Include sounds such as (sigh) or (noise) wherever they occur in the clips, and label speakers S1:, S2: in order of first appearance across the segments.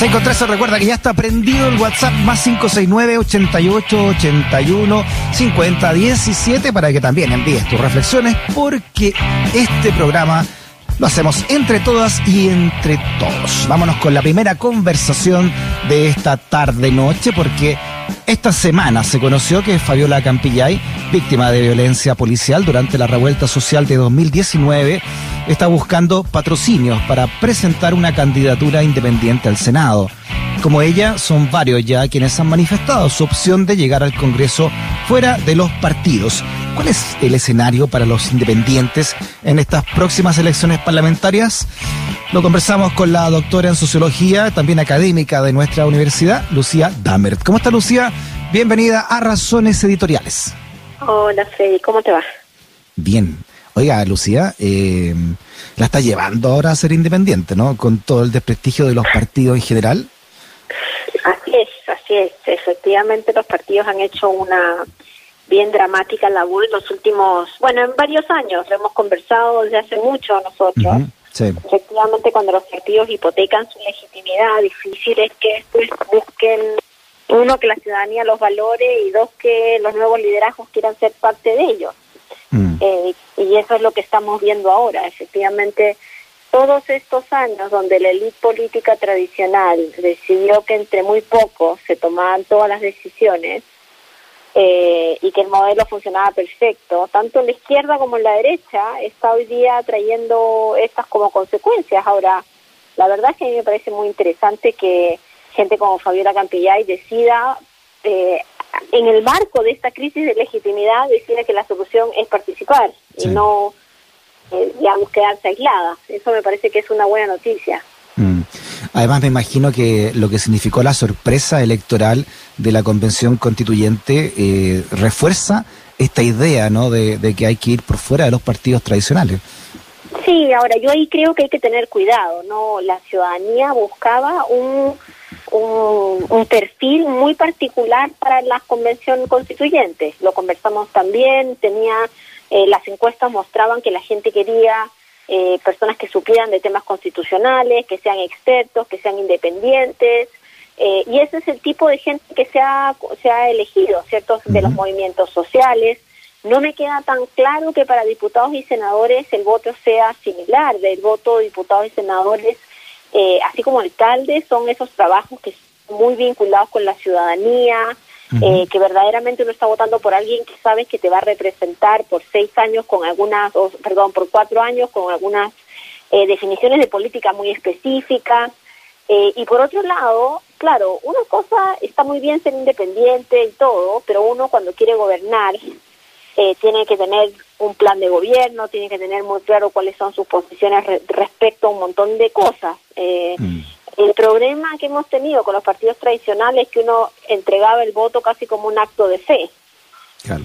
S1: 6 con 13 recuerda que ya está prendido el WhatsApp más 569 88 81 50 17 para que también envíes tus reflexiones porque este programa lo hacemos entre todas y entre todos. Vámonos con la primera conversación de esta tarde noche porque esta semana se conoció que Fabiola Campillay, víctima de violencia policial durante la revuelta social de 2019, está buscando patrocinios para presentar una candidatura independiente al Senado. Como ella, son varios ya quienes han manifestado su opción de llegar al Congreso fuera de los partidos. ¿Cuál es el escenario para los independientes en estas próximas elecciones parlamentarias? Lo conversamos con la doctora en sociología, también académica de nuestra universidad, Lucía Damert. ¿Cómo está Lucía? Bienvenida a Razones Editoriales.
S2: Hola Freddy, ¿cómo te va?
S1: Bien. Oiga, Lucía, eh, la está llevando ahora a ser independiente, ¿no? Con todo el desprestigio de los partidos en general.
S2: Así es, así es. Efectivamente, los partidos han hecho una bien dramática labor en los últimos, bueno, en varios años. Lo hemos conversado desde hace mucho nosotros. Efectivamente, cuando los partidos hipotecan su legitimidad, difícil es que después busquen, uno, que la ciudadanía los valore y dos, que los nuevos liderazgos quieran ser parte de ellos. Mm. Eh, y eso es lo que estamos viendo ahora. Efectivamente, todos estos años donde la élite política tradicional decidió que entre muy pocos se tomaban todas las decisiones, eh, y que el modelo funcionaba perfecto, tanto en la izquierda como en la derecha, está hoy día trayendo estas como consecuencias. Ahora, la verdad es que a mí me parece muy interesante que gente como Fabiola Campillay decida, eh, en el marco de esta crisis de legitimidad, decida que la solución es participar y no, eh, digamos, quedarse aislada. Eso me parece que es una buena noticia.
S1: Mm. Además, me imagino que lo que significó la sorpresa electoral de la convención constituyente eh, refuerza esta idea, ¿no? De, que hay que ir por fuera de los partidos tradicionales.
S2: Sí, ahora yo ahí creo que hay que tener cuidado, ¿no? La ciudadanía buscaba un, un, perfil muy particular para la convención constituyente. Lo conversamos también, tenía, eh, las encuestas mostraban que la gente quería eh, personas que supieran de temas constitucionales, que sean expertos, que sean independientes, eh, y ese es el tipo de gente que se ha, se ha elegido, ¿cierto?, de los movimientos sociales. No me queda tan claro que para diputados y senadores el voto sea similar, del voto de diputados y senadores, eh, así como alcaldes, son esos trabajos que son muy vinculados con la ciudadanía, eh, que verdaderamente uno está votando por alguien que sabe que te va a representar por seis años con algunas, perdón, por cuatro años con algunas eh, definiciones de política muy específicas. Eh, y por otro lado, claro, una cosa está muy bien ser independiente y todo, pero uno cuando quiere gobernar tiene que tener un plan de gobierno, tiene que tener muy claro cuáles son sus posiciones respecto a un montón de cosas. Mm. El problema que hemos tenido con los partidos tradicionales es que uno entregaba el voto casi como un acto de fe.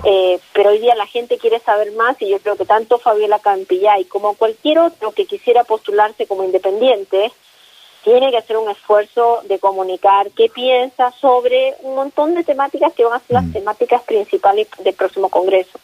S2: Eh, pero hoy día la gente quiere saber más y yo creo que tanto Fabiola Campillay como cualquier otro que quisiera postularse como independiente tiene que hacer un esfuerzo de comunicar qué piensa sobre un montón de temáticas que van a ser las mm. temáticas principales del próximo Congreso.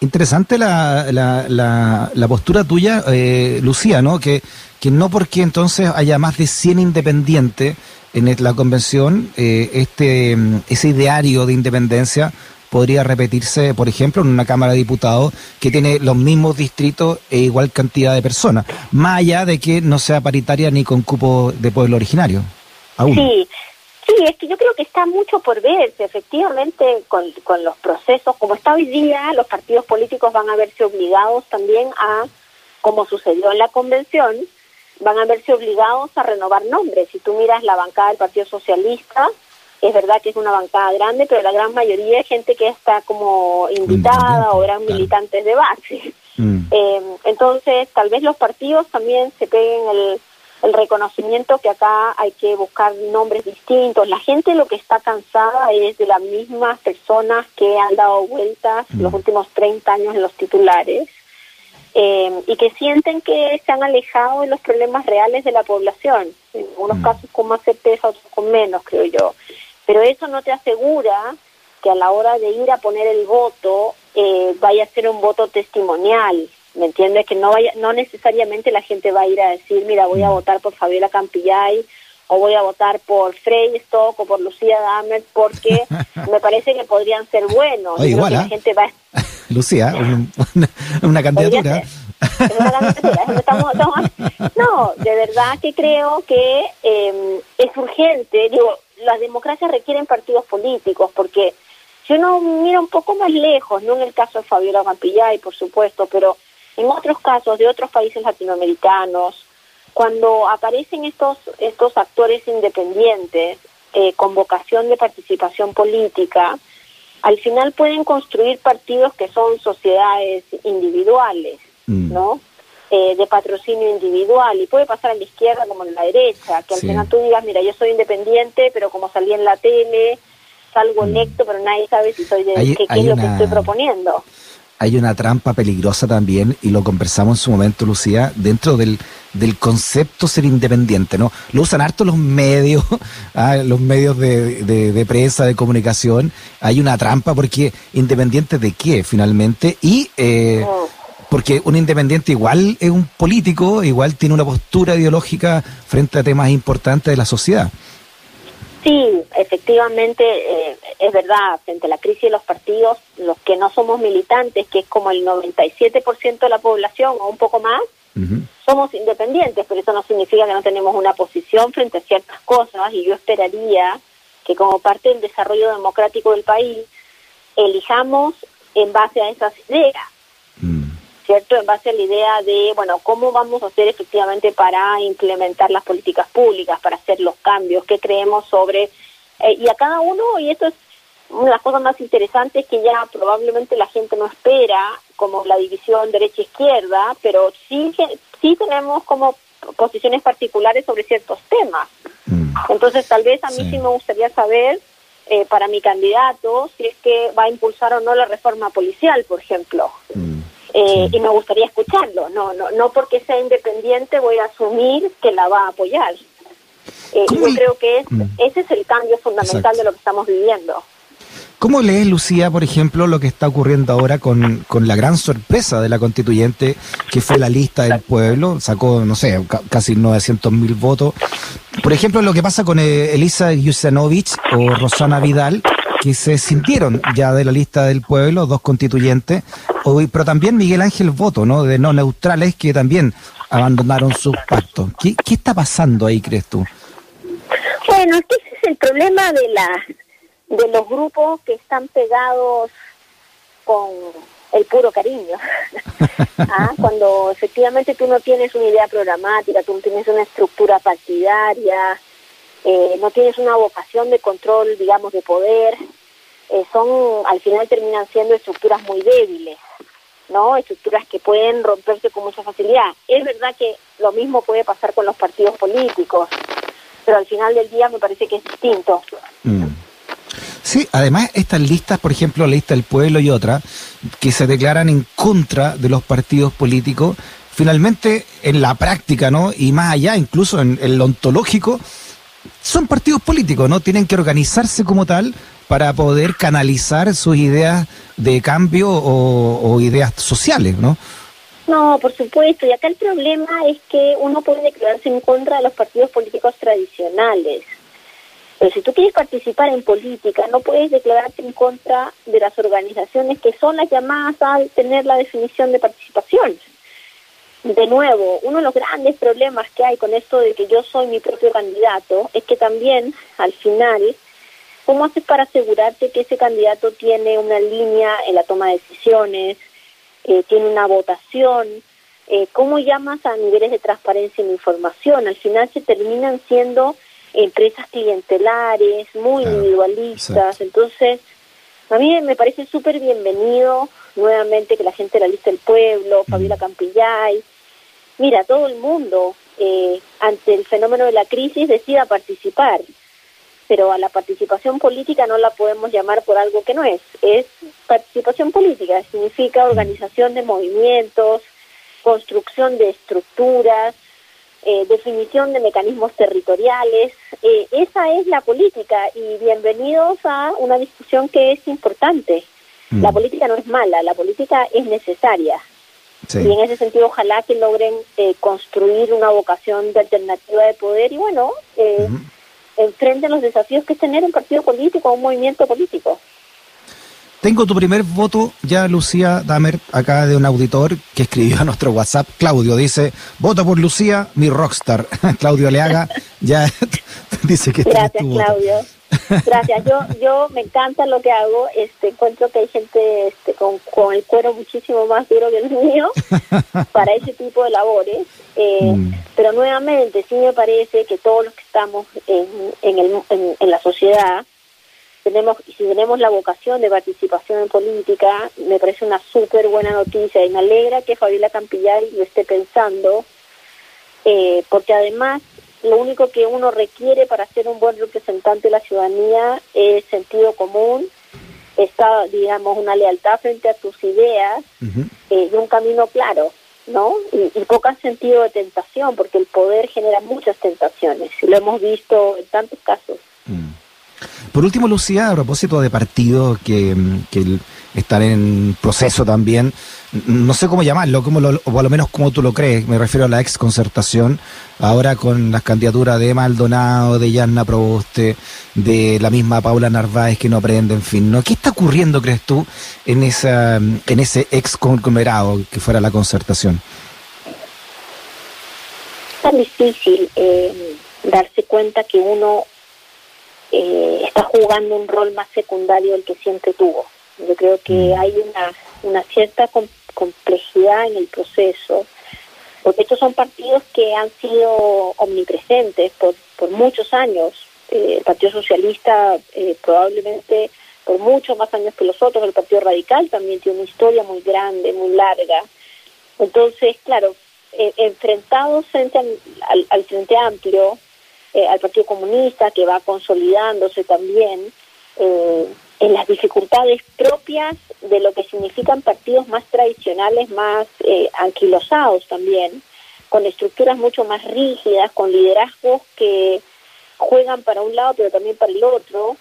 S1: Interesante la, la, la, postura tuya, eh, Lucía, ¿no? Que que no porque entonces haya más de 100 independientes en la convención, eh, este ese ideario de independencia podría repetirse, por ejemplo, en una Cámara de Diputados que tiene los mismos distritos e igual cantidad de personas, más allá de que no sea paritaria ni con cupo de pueblo originario.
S2: Sí, sí, es que yo creo que está mucho por verse, efectivamente, con, con los procesos, como está hoy día, los partidos políticos van a verse obligados también a, como sucedió en la convención, van a verse obligados a renovar nombres. Si tú miras la bancada del Partido Socialista, es verdad que es una bancada grande, pero la gran mayoría es gente que está como invitada o eran militantes de base. Mm. Eh, entonces, tal vez los partidos también se peguen el, el reconocimiento que acá hay que buscar nombres distintos. La gente lo que está cansada es de las mismas personas que han dado vueltas mm. los últimos 30 años en los titulares eh, y que sienten que se han alejado de los problemas reales de la población, en unos mm. casos con más certeza, otros con menos, creo yo. Pero eso no te asegura que a la hora de ir a poner el voto eh, vaya a ser un voto testimonial, ¿me entiendes? Que no vaya, no necesariamente la gente va a ir a decir, mira, voy a mm. votar por Fabiola Campillay o voy a votar por Frey Stock o por Lucía Damer porque (laughs) me parece que podrían ser buenos.
S1: igual, la ¿ah? gente va... (laughs) Lucía, una, candidatura. (laughs)
S2: No, de verdad que creo que em, es urgente. Digo, las democracias requieren partidos políticos porque si uno mira un poco más lejos, no en el caso de Fabiola Campillay, por supuesto, pero en otros casos de otros países latinoamericanos, cuando aparecen estos, estos actores independientes eh, con vocación de participación política, al final pueden construir partidos que son sociedades individuales, mm. Eh, de patrocinio individual y puede pasar en la izquierda como en la derecha, que al final tú digas, mira, yo soy independiente, pero como salí en la tele, salgo mm. electo, pero nadie sabe si soy de qué, es lo que estoy proponiendo
S1: hay una trampa peligrosa también, y lo conversamos en su momento, Lucía, dentro del, del concepto ser independiente, ¿no? Lo usan harto los medios, (laughs) ¿ah? los medios de, de, prensa, de comunicación. Hay una trampa porque independiente de qué, finalmente, y eh, porque un independiente igual es un político, igual tiene una postura ideológica frente a temas importantes de la sociedad.
S2: Sí, efectivamente, eh, es verdad, frente a la crisis de los partidos, los que no somos militantes, que es como el 97% de la población o un poco más, somos independientes, pero eso no significa que no tenemos una posición frente a ciertas cosas y yo esperaría que como parte del desarrollo democrático del país elijamos en base a esas ideas. ¿Cierto? En base a la idea de, bueno, ¿cómo vamos a hacer efectivamente para implementar las políticas públicas, para hacer los cambios? ¿Qué creemos sobre...? Eh, y a cada uno, y esto es una de las cosas más interesantes que ya probablemente la gente no espera, como la división derecha-izquierda, pero sí, sí tenemos como posiciones particulares sobre ciertos temas. Mm. Entonces, tal vez a mí sí, me gustaría saber, eh, para mi candidato, si es que va a impulsar o no la reforma policial, por ejemplo. Mm. Eh, y me gustaría escucharlo. No, no, no porque sea independiente voy a asumir que la va a apoyar. Eh, yo creo que mm. ese es el cambio fundamental de lo que estamos viviendo.
S1: ¿Cómo lees, Lucía, por ejemplo, lo que está ocurriendo ahora con, con la gran sorpresa de la constituyente, que fue la lista del pueblo? Sacó, no sé, casi 900 mil votos. Por ejemplo, lo que pasa con eh, Elisa Yusanovich o Rosana Vidal, que se sintieron ya de la lista del pueblo, dos constituyentes, pero también Miguel Ángel Voto, ¿no? De no neutrales que también abandonaron sus pactos. ¿Qué, ¿Qué está pasando ahí, crees tú?
S2: Bueno, es que ese es el problema de la de los grupos que están pegados con el puro cariño. (laughs) ¿Ah? Cuando efectivamente tú no tienes una idea programática, tú no tienes una estructura partidaria, eh, no tienes una vocación de control, digamos, de poder, eh, son, al final terminan siendo estructuras muy débiles. ¿no? Estructuras que pueden romperse con mucha facilidad. Es verdad que lo mismo puede pasar con los partidos políticos, pero al final del día me parece que es distinto. Mm.
S1: Sí, además estas listas, por ejemplo, la lista del pueblo y otra, que se declaran en contra de los partidos políticos, finalmente en la práctica, ¿no? Y más allá, incluso en, en lo ontológico, son partidos políticos, ¿no? Tienen que organizarse como tal para poder canalizar sus ideas de cambio o, ideas sociales, ¿no?
S2: No, por supuesto. Y acá el problema es que uno puede declararse en contra de los partidos políticos tradicionales. Pero si tú quieres participar en política, no puedes declararte en contra de las organizaciones que son las llamadas a tener la definición de participación. De nuevo, uno de los grandes problemas que hay con esto de que yo soy mi propio candidato es que también, al final, ¿Cómo haces para asegurarte que ese candidato tiene una línea en la toma de decisiones, eh, tiene una votación? Eh, ¿Cómo llamas a niveles de transparencia en información? Al final se terminan siendo empresas clientelares, muy individualistas. Entonces, a mí me parece súper bienvenido nuevamente que la gente de la lista del pueblo, Fabiola Campillay, mira, todo el mundo eh, ante el fenómeno de la crisis decida participar pero a la participación política no la podemos llamar por algo que no es. Es participación política, significa organización de movimientos, construcción de estructuras, eh, definición de mecanismos territoriales. Eh, esa es la política y bienvenidos a una discusión que es importante. La mm. política no es mala, la política es necesaria. Y en ese sentido, ojalá que logren eh, construir una vocación de alternativa de poder y bueno, eh, enfrenten los desafíos que es tener un partido político, un movimiento político.
S1: Tengo tu primer voto ya, Lucía Damer, acá de un auditor que escribió a nuestro WhatsApp. Claudio dice, voto por Lucía, mi rockstar. (laughs) Claudio Leaga ya (laughs) dice que...
S2: Gracias, Claudio. Gracias. Yo, yo me encanta lo que hago. Este, encuentro que hay gente este, con, con el cuero muchísimo más duro que el mío (laughs) para ese tipo de labores. Eh, mm. Pero nuevamente, sí me parece que todos los que estamos en, en, el, en la sociedad tenemos si tenemos la vocación de participación en política, me parece una súper buena noticia y me alegra que Fabiola Campillari lo esté pensando, eh, porque además lo único que uno requiere para ser un buen representante de la ciudadanía es sentido común, está, digamos, una lealtad frente a tus ideas eh, y un camino claro. ¿no? Y, y poco sentido de tentación, porque el poder genera muchas tentaciones, y lo hemos visto en tantos casos. Mm.
S1: Por último, Lucía, a propósito de partidos que, están en proceso también, no sé cómo llamarlo, como lo, o a lo menos como tú lo crees, me refiero a la ex concertación, ahora con las candidaturas de Maldonado, de Yanna Proboste, de la misma Paula Narváez que no aprende, en fin, ¿no? ¿Qué está ocurriendo, crees tú, en, esa, en ese ex conglomerado que fuera la concertación?
S2: Es tan difícil eh, darse cuenta que uno eh, está jugando un rol más secundario del que siempre tuvo. Yo creo que mm. hay una, una cierta complejidad en el proceso, porque estos son partidos que han sido omnipresentes por, por muchos años. Eh, el Partido Socialista eh, probablemente por muchos más años que los otros, el Partido Radical también tiene una historia muy grande, muy larga. Entonces, claro, enfrentados frente al Frente Amplio, eh, al Partido Comunista, que va consolidándose también eh, en las dificultades propias de lo que significan partidos más tradicionales, más eh, anquilosados también, con estructuras mucho más rígidas, con liderazgos que juegan para un lado pero también para el otro,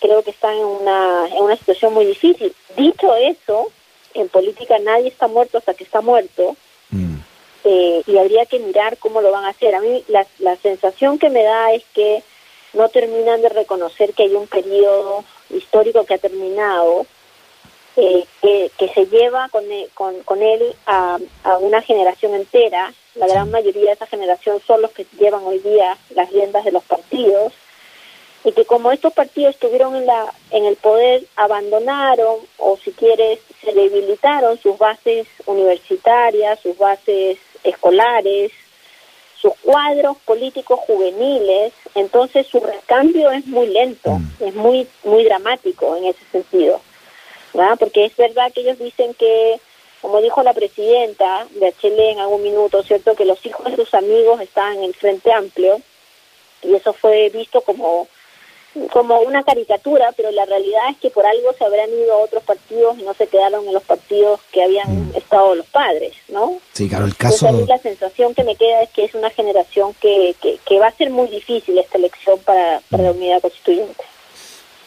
S2: creo que están en una, en una situación muy difícil. Dicho eso, en política nadie está muerto hasta que está muerto, eh, y habría que mirar cómo lo van a hacer. A mí la, la sensación que me da es que no terminan de reconocer que hay un periodo histórico que ha terminado, eh, que, se lleva con, e, con, con él a, a, una generación entera. La gran mayoría de esa generación son los que llevan hoy día las riendas de los partidos y que como estos partidos estuvieron en, la, en el poder, abandonaron o si quieres, se debilitaron sus bases universitarias, sus bases escolares, sus cuadros políticos juveniles, entonces su recambio es muy lento, mm. es muy muy dramático en ese sentido, ¿verdad? Porque es verdad que ellos dicen que, como dijo la presidenta de HL en algún minuto, cierto, que los hijos de sus amigos estaban en el Frente Amplio y eso fue visto como como una caricatura, pero la realidad es que por algo se habrán ido a otros partidos y no se quedaron en los partidos que habían mm. estado los padres, ¿no?
S1: Sí, claro, el caso...
S2: la sensación que me queda es que es una generación que, que, va a ser muy difícil esta elección para, para la mm. unidad constituyente.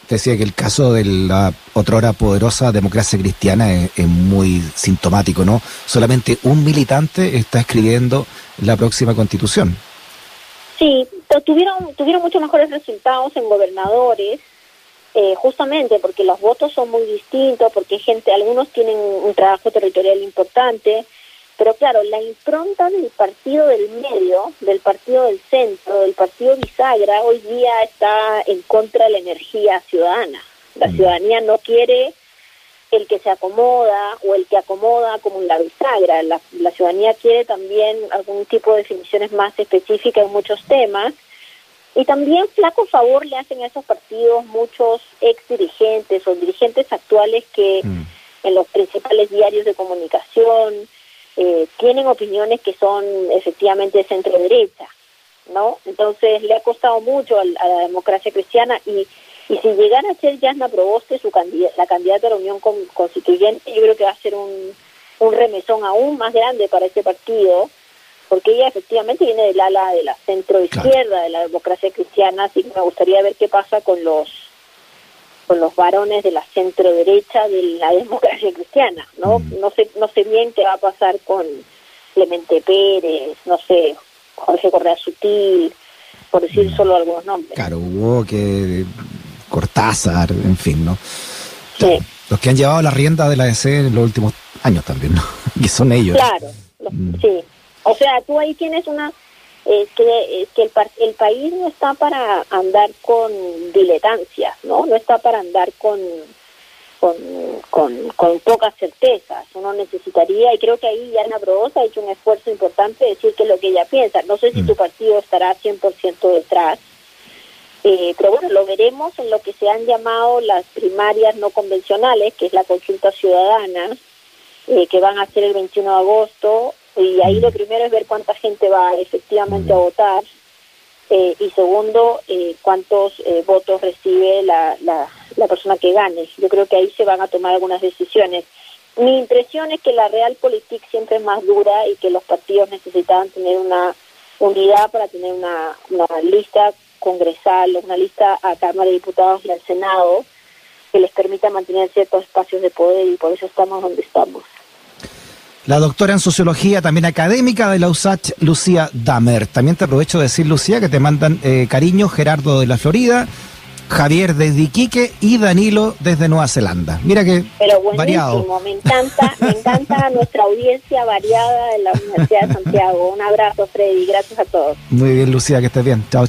S1: Te decía que el caso de la otrora poderosa democracia cristiana es, es muy sintomático, ¿no? Solamente un militante está escribiendo la próxima constitución.
S2: Sí, tuvieron, tuvieron mucho mejores resultados en gobernadores, eh, justamente porque los votos son muy distintos, porque gente, algunos tienen un trabajo territorial importante, pero claro, la impronta del partido del medio, del partido del centro, del partido bisagra, hoy día está en contra de la energía ciudadana. La mm. ciudadanía no quiere el que se acomoda o el que acomoda como la bisagra. La, ciudadanía quiere también algún tipo de definiciones más específicas en muchos temas. Y también flaco favor le hacen a esos partidos muchos ex dirigentes o dirigentes actuales que mm. en los principales diarios de comunicación eh, tienen opiniones que son efectivamente de centro derecha, ¿no? Entonces le ha costado mucho a la democracia cristiana y y si llegara a ser Yasna Proboste su la candidata a la Unión Constituyente, yo creo que va a ser un, un remesón aún más grande para este partido, porque ella efectivamente viene del ala de la centro izquierda de la democracia cristiana, así que me gustaría ver qué pasa con los con los varones de la centro derecha de la (laughs) democracia cristiana, ¿no?
S1: Mm.
S2: No sé no sé bien qué va a pasar con Clemente Pérez, no sé, Jorge Correa Sutil, por decir
S1: Mm.
S2: solo algunos nombres.
S1: Claro, hubo que Cortázar, en fin, ¿no?
S2: Sí.
S1: Los que han llevado la rienda de la DC en los últimos años también, ¿no? (laughs) Que son ellos.
S2: Claro,
S1: Mm.
S2: sí. O sea, tú ahí tienes una... Es que, es que el, el país no está para andar con diletancia, ¿no? No está para andar con, con, con, con pocas certezas. Uno necesitaría, y creo que ahí Ana Provoza ha hecho un esfuerzo importante de decir que es lo que ella piensa. No sé si
S1: Mm.
S2: tu partido estará 100% detrás, eh, pero bueno, lo veremos en lo que se han llamado las primarias no convencionales, que es la consulta ciudadana, eh, que van a ser el 21 de agosto, y ahí lo primero es ver cuánta gente va efectivamente a votar, eh, y segundo, eh, cuántos votos recibe la, la, la persona que gane. Yo creo que ahí se van a tomar algunas decisiones. Mi impresión es que la realpolitik siempre es más dura y que los partidos necesitaban tener una unidad para tener una, una lista congresal, una lista a Cámara de Diputados y al Senado que les permita mantener ciertos espacios de poder y por eso estamos donde estamos.
S1: La doctora en sociología, también académica de la USACH, Lucía Damer. También te aprovecho de decir, Lucía, que te mandan eh, cariño Gerardo de la Florida, Javier desde Iquique y Danilo desde Nueva Zelanda. Mira que
S2: Pero buenísimo,
S1: variado.
S2: me encanta, me encanta (laughs) nuestra audiencia variada de la Universidad de Santiago. Un abrazo, Freddy, gracias a todos.
S1: Muy bien, Lucía, que estés bien. Chao, chao.